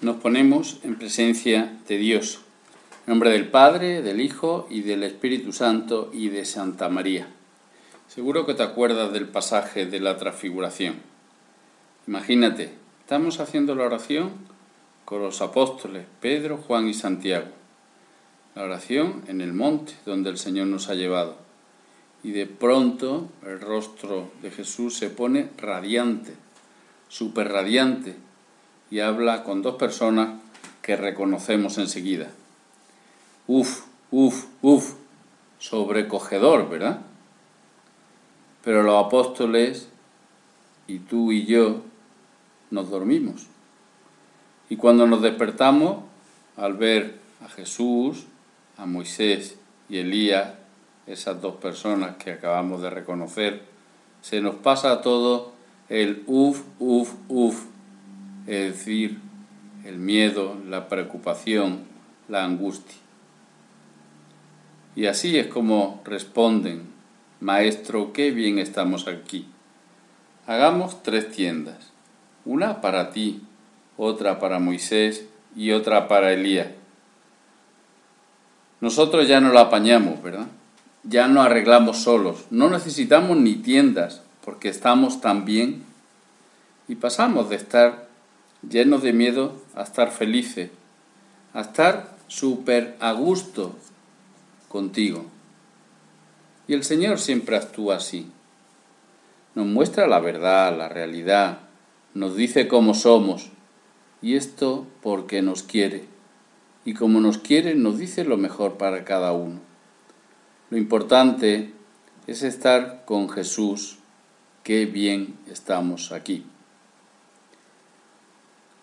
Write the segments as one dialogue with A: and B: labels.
A: nos ponemos en presencia de Dios, en nombre del Padre, del Hijo y del Espíritu Santo y de Santa María. Seguro que te acuerdas del pasaje de la transfiguración. Imagínate, estamos haciendo la oración con los apóstoles Pedro, Juan y Santiago. La oración en el monte donde el Señor nos ha llevado. Y de pronto el rostro de Jesús se pone radiante, súper radiante, y habla con dos personas que reconocemos enseguida. Uf, uf, uf, sobrecogedor, ¿verdad? Pero los apóstoles y tú y yo nos dormimos. Y cuando nos despertamos, al ver a Jesús, a Moisés y Elías, esas dos personas que acabamos de reconocer, se nos pasa todo el uf, uf, uf, es decir, el miedo, la preocupación, la angustia. Y así es como responden, Maestro, qué bien estamos aquí. Hagamos tres tiendas, una para ti, otra para Moisés y otra para Elías. Nosotros ya no la apañamos, ¿verdad? Ya no arreglamos solos, no necesitamos ni tiendas, porque estamos tan bien y pasamos de estar llenos de miedo a estar felices, a estar súper a gusto contigo. Y el Señor siempre actúa así. Nos muestra la verdad, la realidad, nos dice cómo somos, y esto porque nos quiere. Y como nos quiere, nos dice lo mejor para cada uno. Lo importante es estar con Jesús. Qué bien estamos aquí.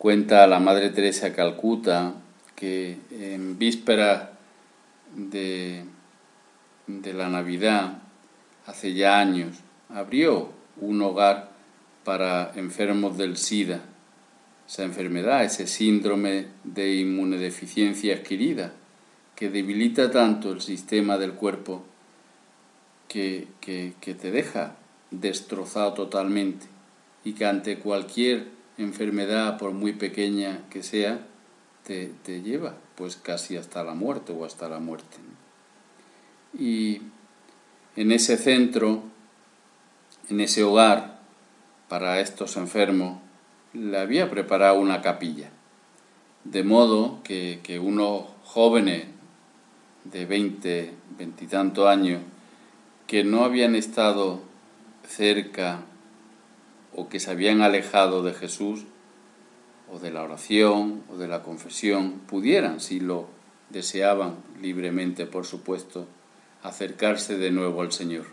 A: Cuenta la Madre Teresa Calcuta que en víspera de, de la Navidad, hace ya años, abrió un hogar para enfermos del SIDA, esa enfermedad, ese síndrome de inmunodeficiencia adquirida, que debilita tanto el sistema del cuerpo que, que, que te deja destrozado totalmente y que ante cualquier enfermedad, por muy pequeña que sea, te, te lleva pues casi hasta la muerte o hasta la muerte. Y en ese centro, en ese hogar para estos enfermos, le había preparado una capilla, de modo que, que unos jóvenes de veinte, veintitantos años, que no habían estado cerca o que se habían alejado de Jesús o de la oración o de la confesión, pudieran, si lo deseaban libremente, por supuesto, acercarse de nuevo al Señor.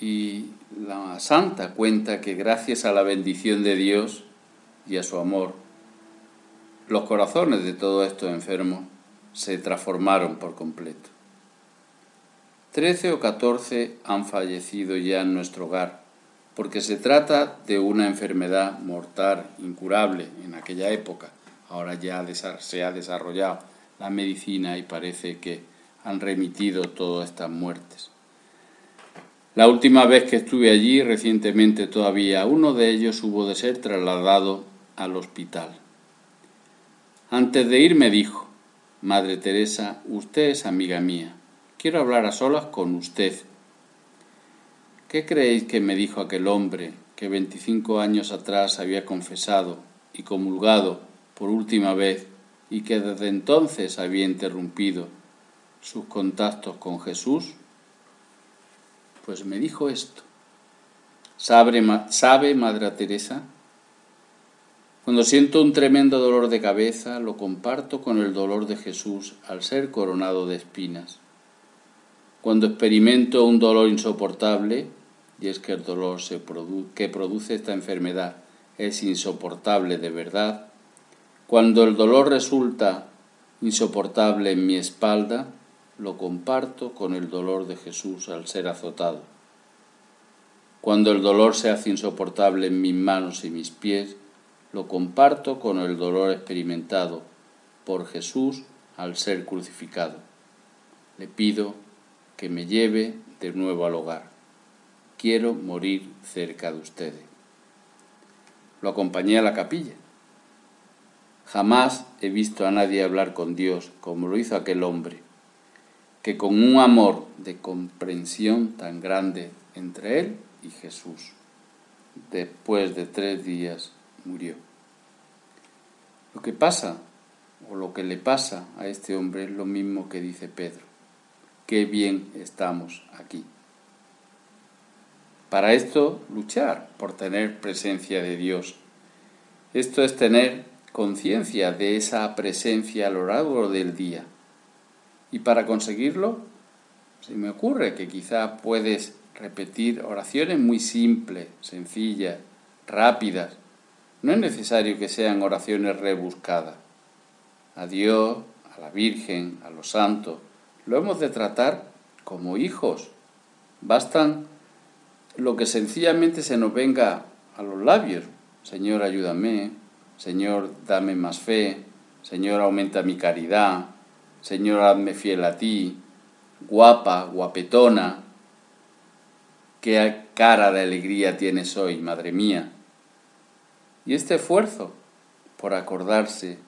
A: Y la santa cuenta que gracias a la bendición de Dios y a su amor, los corazones de todos estos enfermos se transformaron por completo. Trece o catorce han fallecido ya en nuestro hogar porque se trata de una enfermedad mortal, incurable en aquella época. Ahora ya se ha desarrollado la medicina y parece que han remitido todas estas muertes. La última vez que estuve allí, recientemente todavía, uno de ellos hubo de ser trasladado al hospital. Antes de ir me dijo, Madre Teresa, usted es amiga mía. Quiero hablar a solas con usted ¿Qué creéis que me dijo aquel hombre que veinticinco años atrás había confesado y comulgado por última vez y que desde entonces había interrumpido sus contactos con Jesús? Pues me dijo esto. ¿Sabe, ¿Sabe, Madre Teresa? Cuando siento un tremendo dolor de cabeza, lo comparto con el dolor de Jesús al ser coronado de espinas. Cuando experimento un dolor insoportable, y es que el dolor que produce esta enfermedad es insoportable de verdad, cuando el dolor resulta insoportable en mi espalda, lo comparto con el dolor de Jesús al ser azotado. Cuando el dolor se hace insoportable en mis manos y mis pies, lo comparto con el dolor experimentado por Jesús al ser crucificado. Le pido que me lleve de nuevo al hogar quiero morir cerca de ustedes. Lo acompañé a la capilla Jamás he visto a nadie hablar con Dios como lo hizo aquel hombre, que con un amor de comprensión tan grande entre él y Jesús, después de tres días murió. Lo que pasa, o lo que le pasa a este hombre es lo mismo que dice Pedro. Qué bien estamos aquí. Para esto, luchar por tener presencia de Dios. Esto es tener conciencia de esa presencia a lo largo del día. Y para conseguirlo, se me ocurre que quizá puedes repetir oraciones muy simples, sencillas, rápidas. No es necesario que sean oraciones rebuscadas. A Dios, a la Virgen, a los santos, lo hemos de tratar como hijos. Bastan lo que sencillamente se nos venga a los labios. Señor, ayúdame. Señor, dame más fe. Señor, aumenta mi caridad. Señor, hazme fiel a ti. Guapa, guapetona. Qué cara de alegría tienes hoy, madre mía. Y este esfuerzo por acordarse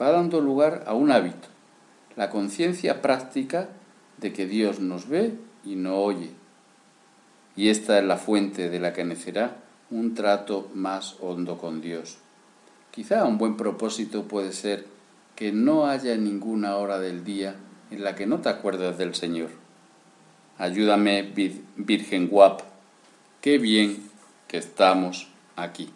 A: va dando lugar a un hábito, la conciencia práctica de que Dios nos ve y no oye, y esta es la fuente de la que nacerá un trato más hondo con Dios. Quizá un buen propósito puede ser que no haya ninguna hora del día en la que no te acuerdes del Señor. Ayúdame, Virgen guapa, qué bien que estamos aquí.